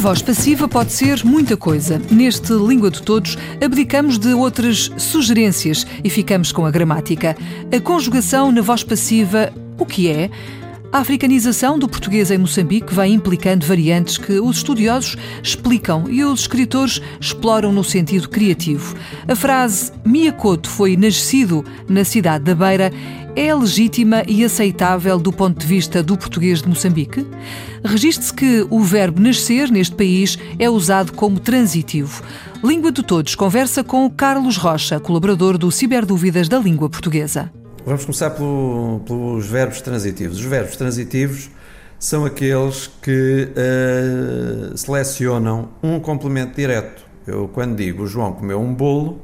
Voz passiva pode ser muita coisa. Neste Língua de Todos, abdicamos de outras sugerências e ficamos com a gramática. A conjugação na voz passiva, o que é? A africanização do português em Moçambique vai implicando variantes que os estudiosos explicam e os escritores exploram no sentido criativo. A frase Miacoto foi nascido na cidade da Beira é legítima e aceitável do ponto de vista do português de Moçambique? Registre-se que o verbo nascer neste país é usado como transitivo. Língua de Todos conversa com Carlos Rocha, colaborador do Ciberdúvidas da Língua Portuguesa. Vamos começar pelo, pelos verbos transitivos. Os verbos transitivos são aqueles que uh, selecionam um complemento direto. Eu, quando digo o João comeu um bolo,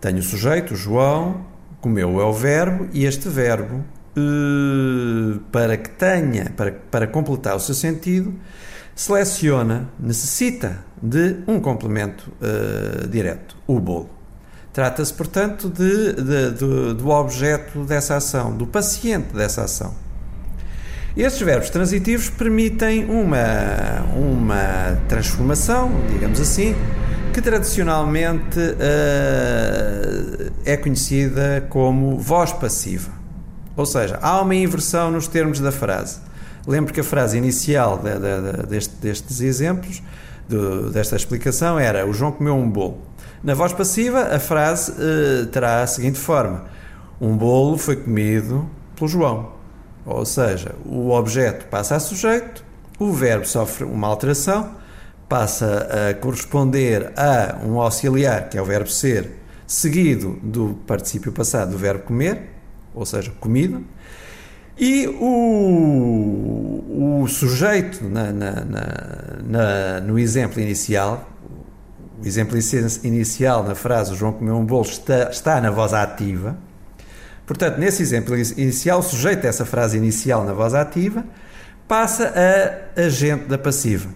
tenho o sujeito, o João, comeu é o verbo, e este verbo, uh, para que tenha, para, para completar o seu sentido, seleciona, necessita de um complemento uh, direto, o bolo. Trata-se, portanto, de, de, de, do objeto dessa ação, do paciente dessa ação. Estes verbos transitivos permitem uma, uma transformação, digamos assim, que tradicionalmente uh, é conhecida como voz passiva. Ou seja, há uma inversão nos termos da frase. Lembro que a frase inicial de, de, de, deste, destes exemplos, desta explicação, era: O João comeu um bolo. Na voz passiva, a frase uh, terá a seguinte forma: Um bolo foi comido pelo João. Ou seja, o objeto passa a sujeito, o verbo sofre uma alteração, passa a corresponder a um auxiliar, que é o verbo ser, seguido do particípio passado do verbo comer, ou seja, comida, e o, o sujeito na, na, na, no exemplo inicial o exemplo inicial na frase o João comeu um bolo está, está na voz ativa. Portanto, nesse exemplo inicial, o sujeito dessa frase inicial na voz ativa passa a agente da passiva,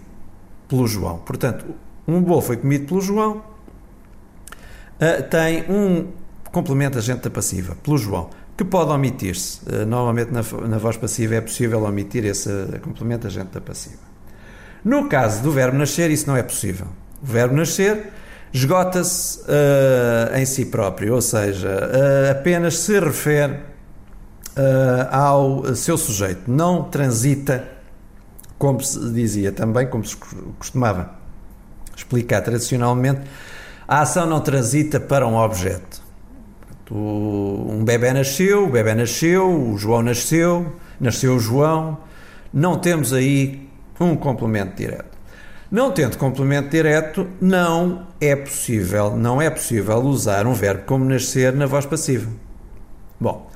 pelo João. Portanto, um bolo foi comido pelo João, uh, tem um complemento agente da passiva, pelo João, que pode omitir-se. Uh, normalmente na, na voz passiva é possível omitir esse complemento agente da passiva. No caso do verbo nascer, isso não é possível. O verbo nascer esgota-se uh, em si próprio, ou seja, uh, apenas se refere uh, ao seu sujeito, não transita, como se dizia também, como se costumava explicar tradicionalmente, a ação não transita para um objeto. Um bebê nasceu, o bebê nasceu, o João nasceu, nasceu o João, não temos aí um complemento direto. Não tendo complemento direto, não é possível, não é possível usar um verbo como nascer na voz passiva. Bom,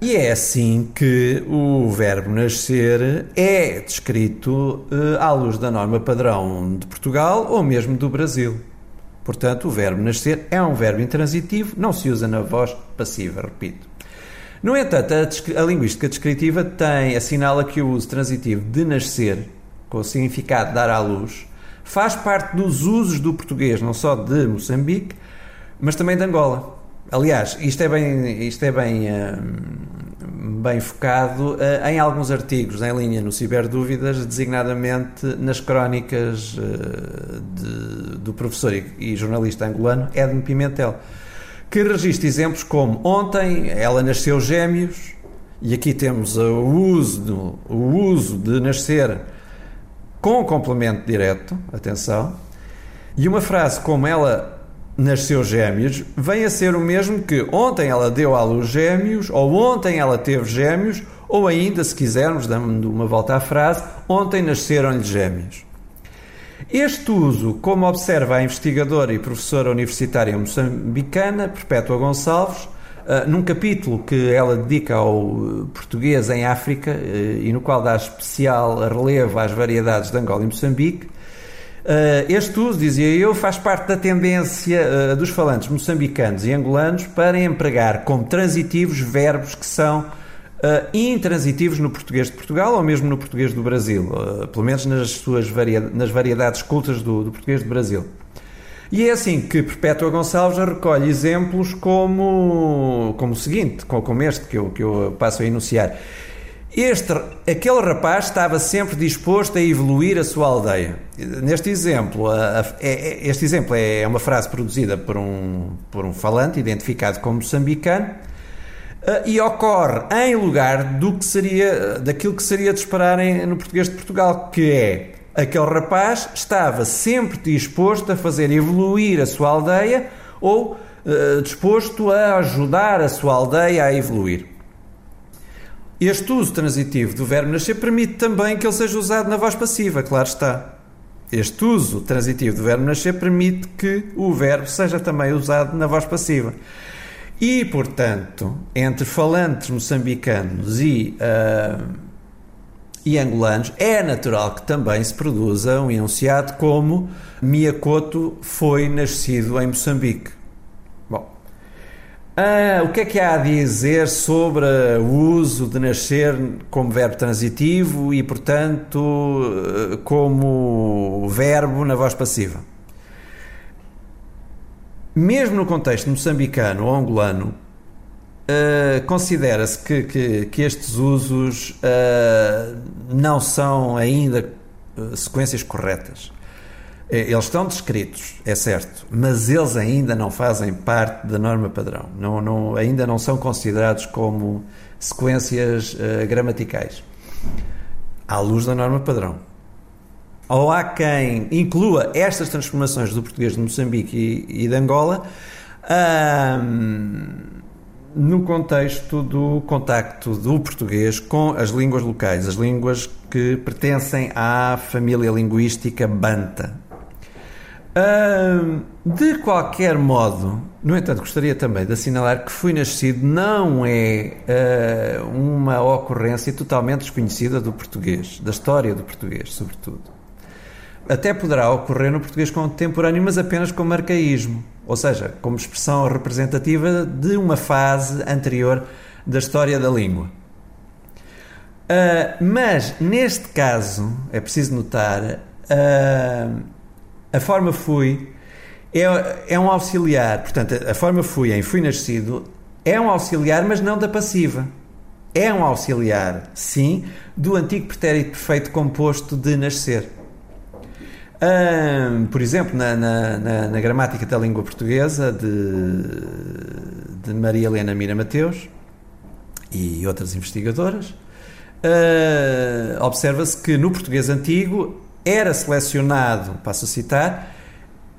e é assim que o verbo nascer é descrito uh, à luz da norma padrão de Portugal ou mesmo do Brasil. Portanto, o verbo nascer é um verbo intransitivo, não se usa na voz passiva, repito. No entanto, a, a linguística descritiva tem, assinala que o uso transitivo de nascer com o significado de dar à luz, faz parte dos usos do português, não só de Moçambique, mas também de Angola. Aliás, isto é bem, isto é bem, hum, bem focado uh, em alguns artigos em linha no Ciberdúvidas, designadamente nas crónicas uh, de, do professor e, e, jornalista angolano Edmo Pimentel, que registra exemplos como ontem ela nasceu gêmeos, e aqui temos o uso, o uso de nascer com complemento direto, atenção, e uma frase como ela nasceu gêmeos vem a ser o mesmo que ontem ela deu à luz gêmeos, ou ontem ela teve gêmeos, ou ainda, se quisermos, dando uma volta à frase, ontem nasceram-lhe gêmeos. Este uso, como observa a investigadora e professora universitária moçambicana, Perpétua Gonçalves, ah, num capítulo que ela dedica ao português em África uh, e no qual dá especial relevo às variedades de Angola e Moçambique, este uso, dizia eu, faz parte da tendência dos falantes moçambicanos e angolanos para empregar como transitivos verbos que são uh, intransitivos no português de Portugal ou mesmo no português do Brasil, uh, pelo menos nas suas variedades, nas variedades cultas do, do português do Brasil. E é assim que Perpétua Gonçalves recolhe exemplos como, como o seguinte, como este que eu, que eu passo a enunciar. Este, aquele rapaz estava sempre disposto a evoluir a sua aldeia. Neste exemplo, a, a, é, é, este exemplo é uma frase produzida por um, por um falante identificado como moçambicano e ocorre em lugar do que seria, daquilo que seria de esperar em, no português de Portugal, que é aquele rapaz estava sempre disposto a fazer evoluir a sua aldeia ou uh, disposto a ajudar a sua aldeia a evoluir. Este uso transitivo do verbo nascer permite também que ele seja usado na voz passiva, claro está. Este uso transitivo do verbo nascer permite que o verbo seja também usado na voz passiva. E, portanto, entre falantes moçambicanos e uh, e angolanos, é natural que também se produza um enunciado como Miyakoto foi nascido em Moçambique. Bom, ah, o que é que há a dizer sobre o uso de nascer como verbo transitivo e, portanto, como verbo na voz passiva? Mesmo no contexto moçambicano ou angolano, Uh, Considera-se que, que, que, estes usos uh, não são ainda uh, sequências corretas. Eles estão descritos, é certo, mas eles ainda não fazem parte da norma padrão. Não, não, ainda não são considerados como sequências gramaticais, à luz da norma padrão. Ou há quem inclua estas transformações do português de Moçambique e, e de Angola no contexto do contacto do português com as línguas locais, as línguas que pertencem à família linguística Banta. De qualquer modo, no entanto, gostaria também de assinalar que Fui Nascido não é uh, uma ocorrência totalmente desconhecida do português, da história do português, sobretudo até poderá ocorrer no português contemporâneo, mas apenas como arcaísmo, ou seja, como expressão representativa de uma fase anterior da história da língua. Uh, mas, neste caso, é preciso notar, uh, a forma fui é, é um auxiliar, portanto, a forma fui em fui nascido é um auxiliar, mas não da passiva. É um auxiliar, sim, do antigo pretérito perfeito composto de nascer por exemplo, na, na, na, na, gramática da língua portuguesa de, de Maria Helena Mira Mateus e outras investigadoras, uh, observa-se que no português antigo era selecionado, passo a citar,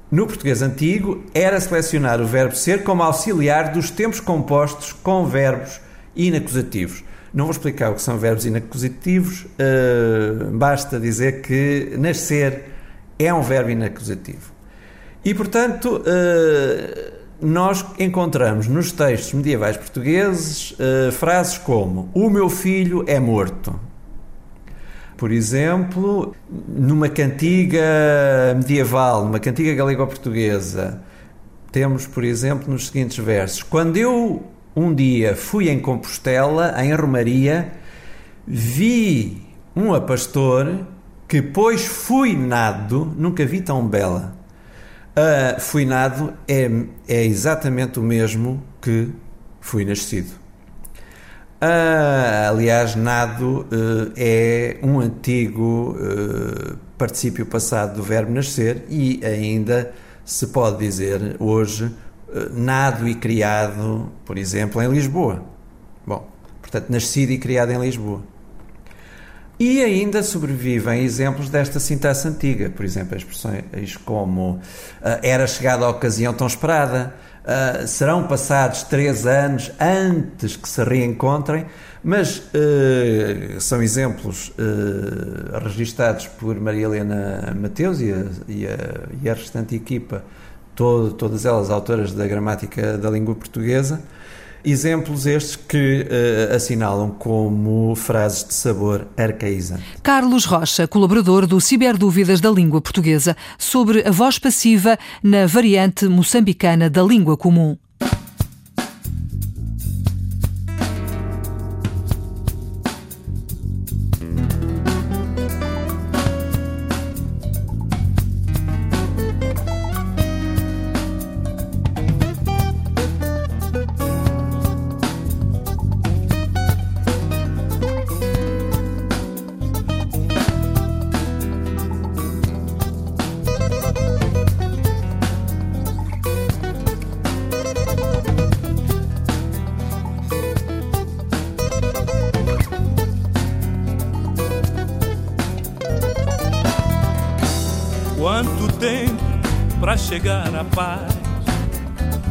no português antigo era selecionar o verbo ser como auxiliar dos tempos compostos com verbos inacusativos. Não vou explicar o que são verbos inacusativos, uh, basta dizer que nascer é um verbo inacusativo. E, portanto, eh, nós encontramos nos textos medievais portugueses eh, frases como: O meu filho é morto. Por exemplo, numa cantiga medieval, numa cantiga galego-portuguesa, temos, por exemplo, nos seguintes versos: Quando eu um dia fui em Compostela, em Romaria, vi um pastor que pois fui nado, nunca vi tão bela. Uh, fui nado é, é exatamente o mesmo que fui nascido. Uh, aliás, nado uh, é um antigo uh, particípio passado do verbo nascer e ainda se pode dizer hoje nado e criado, por exemplo, em Lisboa. Bom, portanto, nascido e criado em Lisboa. E ainda sobrevivem exemplos desta sintaxe antiga, por exemplo, expressões como uh, era chegada a ocasião tão esperada, uh, serão passados três anos antes que se reencontrem, mas uh, são exemplos registados por Maria Helena Mateus e a, e a, e a restante equipa, todo, todas elas autoras da gramática da língua portuguesa, Exemplos estes que uh, assinalam como frases de sabor arcaízante. Carlos Rocha, colaborador do Ciberdúvidas da Língua Portuguesa, sobre a voz passiva na variante moçambicana da língua comum. Chegar à paz,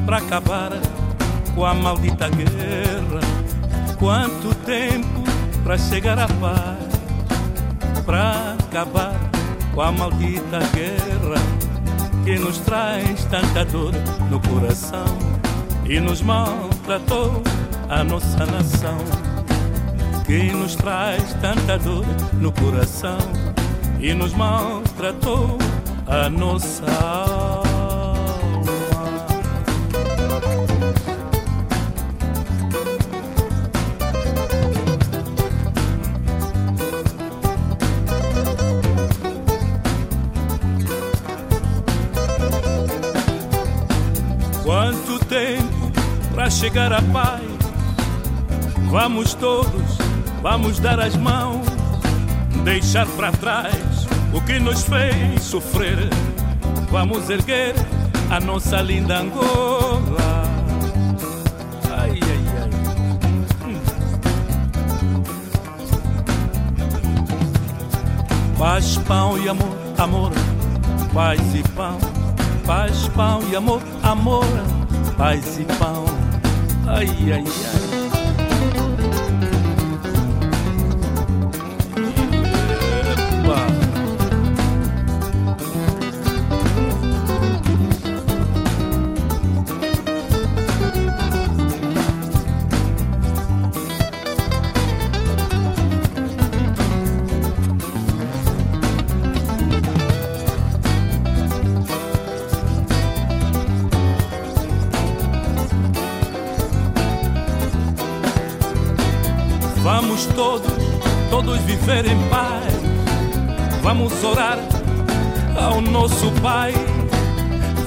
para acabar com a maldita guerra? Quanto tempo para chegar à paz, para acabar com a maldita guerra que nos traz tanta dor no coração e nos maltratou a nossa nação? Que nos traz tanta dor no coração e nos maltratou a nossa alma. Chegar à paz? Vamos todos, vamos dar as mãos, deixar para trás o que nos fez sofrer. Vamos erguer a nossa linda Angola. Paz, pão e amor, amor, paz e pão. Paz, pão e amor, amor, paz e pão. Ai, ai, ai.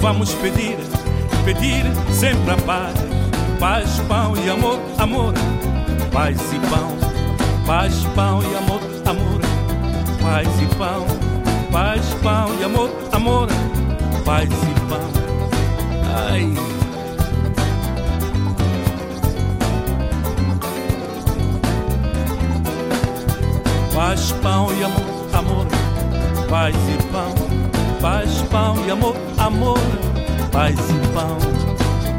Vamos pedir, pedir sempre a paz. Paz, pão e amor, amor. Paz e pão, paz, pão e amor, amor. Paz e pão, paz, pão e amor, amor. Paz e pão. Ai. Paz, pão e amor, amor, paz e pão, paz, pão e amor, amor, paz e pão.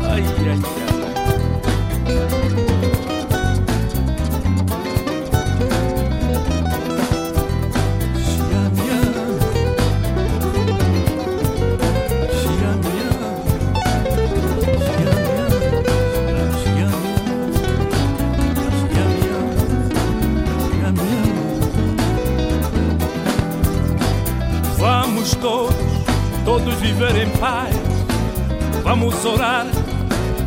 Ai, ai, ai. Vamos orar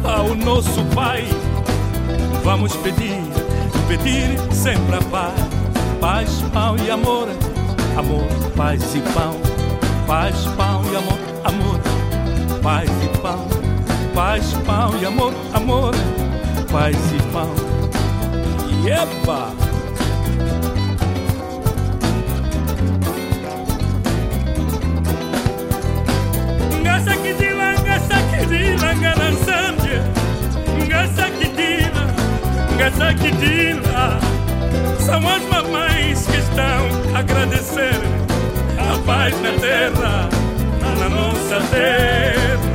ao nosso Pai. Vamos pedir, pedir sempre a paz. Paz, pão e amor, amor, paz e pão. Paz, pão e amor, amor, paz e pão. Paz, pão e amor, amor, paz e pão. E epa! Ngasakidila, ngasakidila, nganansambye Ngasakidila, ngasakidila São as mamães que estão a agradecer A paz na terra, na nossa terra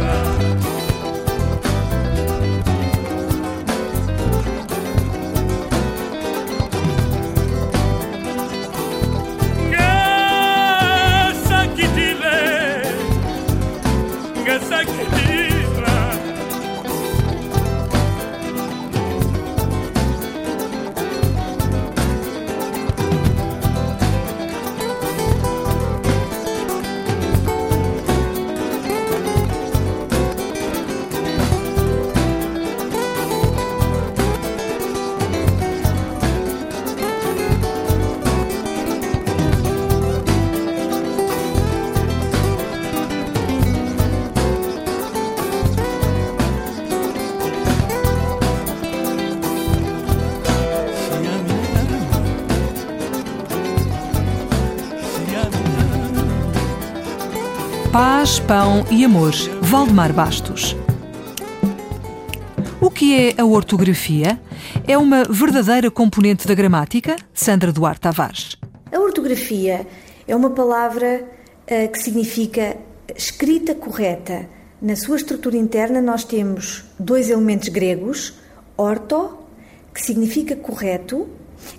Paz, Pão e Amor, Valdemar Bastos. O que é a ortografia? É uma verdadeira componente da gramática? Sandra Duarte Tavares. A ortografia é uma palavra uh, que significa escrita correta. Na sua estrutura interna, nós temos dois elementos gregos: orto, que significa correto,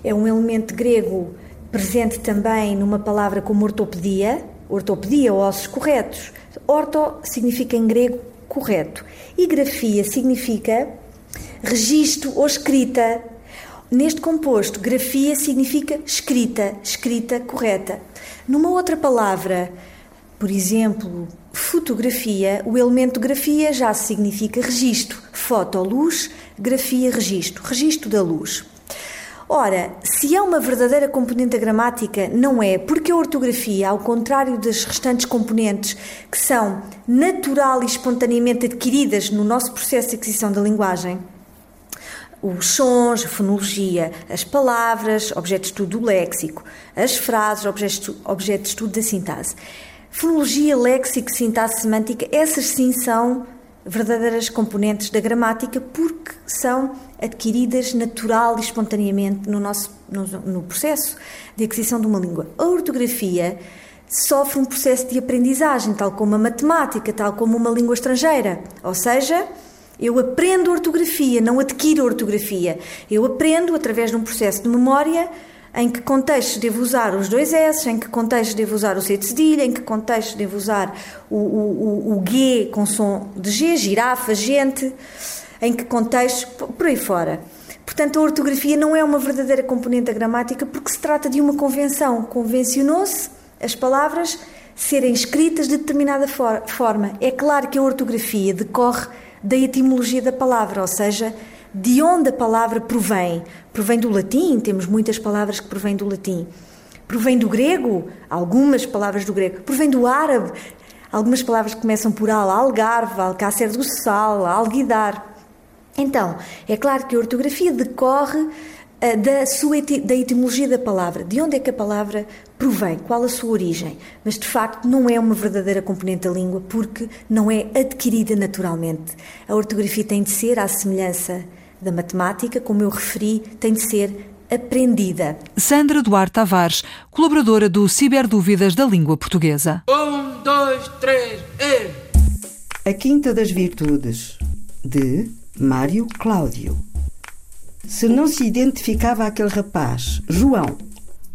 é um elemento grego presente também numa palavra como ortopedia, ortopedia, ossos corretos. Orto significa em grego correto. E grafia significa registro ou escrita. Neste composto, grafia significa escrita, escrita correta. Numa outra palavra, por exemplo, fotografia, o elemento grafia já significa registro. Foto, luz, grafia, registro. Registro da luz. Ora, se é uma verdadeira componente da gramática, não é, porque a ortografia, ao contrário das restantes componentes que são natural e espontaneamente adquiridas no nosso processo de aquisição da linguagem, os sons, a fonologia, as palavras, objeto de estudo do léxico, as frases, objeto, de estudo da sintaxe. Fonologia, léxico, sintaxe semântica, essas sim são verdadeiras componentes da gramática porque são adquiridas natural e espontaneamente no nosso no, no, processo de aquisição de uma língua. A ortografia sofre um processo de aprendizagem, tal como a matemática, tal como uma língua estrangeira. Ou seja, eu aprendo ortografia, não adquiro ortografia. Eu aprendo através de um processo de memória em que contextos devo usar os dois S, em que contextos devo usar o C de cedilha, em que contextos devo usar o, o, o, o G com som de G, girafa, gente, em que contextos, por aí fora. Portanto, a ortografia não é uma verdadeira componente da gramática porque se trata de uma convenção. Convencionou-se as palavras serem escritas de determinada for forma. É claro que a ortografia decorre da etimologia da palavra, ou seja, de onde a palavra provém. Provém do latim, temos muitas palavras que provêm do latim. Provém do grego, algumas palavras do grego. Provém do árabe, algumas palavras que começam por al, algarve, alcácer do sal, alguidar. Então, é claro que a ortografia decorre uh, da, sua da etimologia da palavra, de onde é que a palavra provém, qual a sua origem. Mas, de facto, não é uma verdadeira componente da língua porque não é adquirida naturalmente. A ortografia tem de ser à semelhança da matemática, como eu referi, tem de ser aprendida. Sandra Duarte Tavares, colaboradora do Ciberdúvidas da Língua Portuguesa. Um, dois, três, e... A Quinta das Virtudes, de Mário Cláudio. Se não se identificava aquele rapaz, João,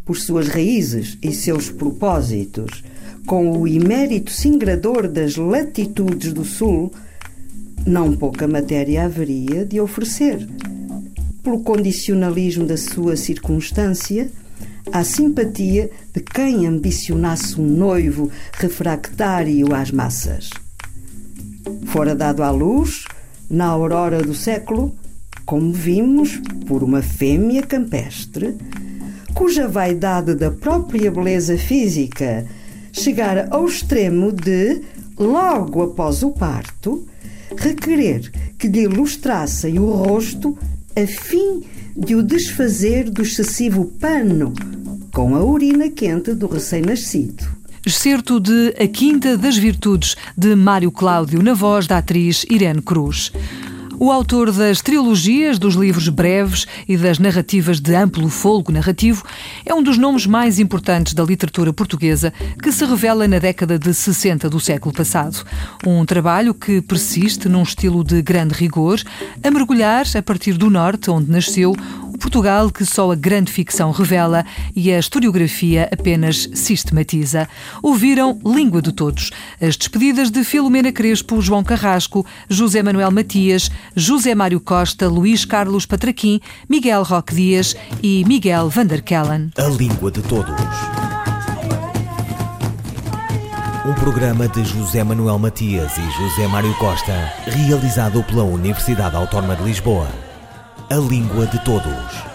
por suas raízes e seus propósitos, com o imérito singrador das latitudes do Sul, não pouca matéria haveria de oferecer. Pelo condicionalismo da sua circunstância, à simpatia de quem ambicionasse um noivo refractário às massas. Fora dado à luz, na aurora do século, como vimos, por uma fêmea campestre, cuja vaidade da própria beleza física chegara ao extremo de, logo após o parto, requerer que lhe ilustrassem o rosto a fim de o desfazer do excessivo pano com a urina quente do recém-nascido. Excerto de A Quinta das Virtudes, de Mário Cláudio, na voz da atriz Irene Cruz. O autor das trilogias, dos livros breves e das narrativas de amplo folgo narrativo é um dos nomes mais importantes da literatura portuguesa que se revela na década de 60 do século passado. Um trabalho que persiste num estilo de grande rigor, a mergulhar a partir do norte, onde nasceu, o Portugal que só a grande ficção revela e a historiografia apenas sistematiza. Ouviram Língua de Todos. As despedidas de Filomena Crespo, João Carrasco, José Manuel Matias, José Mário Costa, Luís Carlos Patraquim, Miguel Roque Dias e Miguel Vanderkellen. A Língua de Todos. Um programa de José Manuel Matias e José Mário Costa, realizado pela Universidade Autónoma de Lisboa. A Língua de Todos.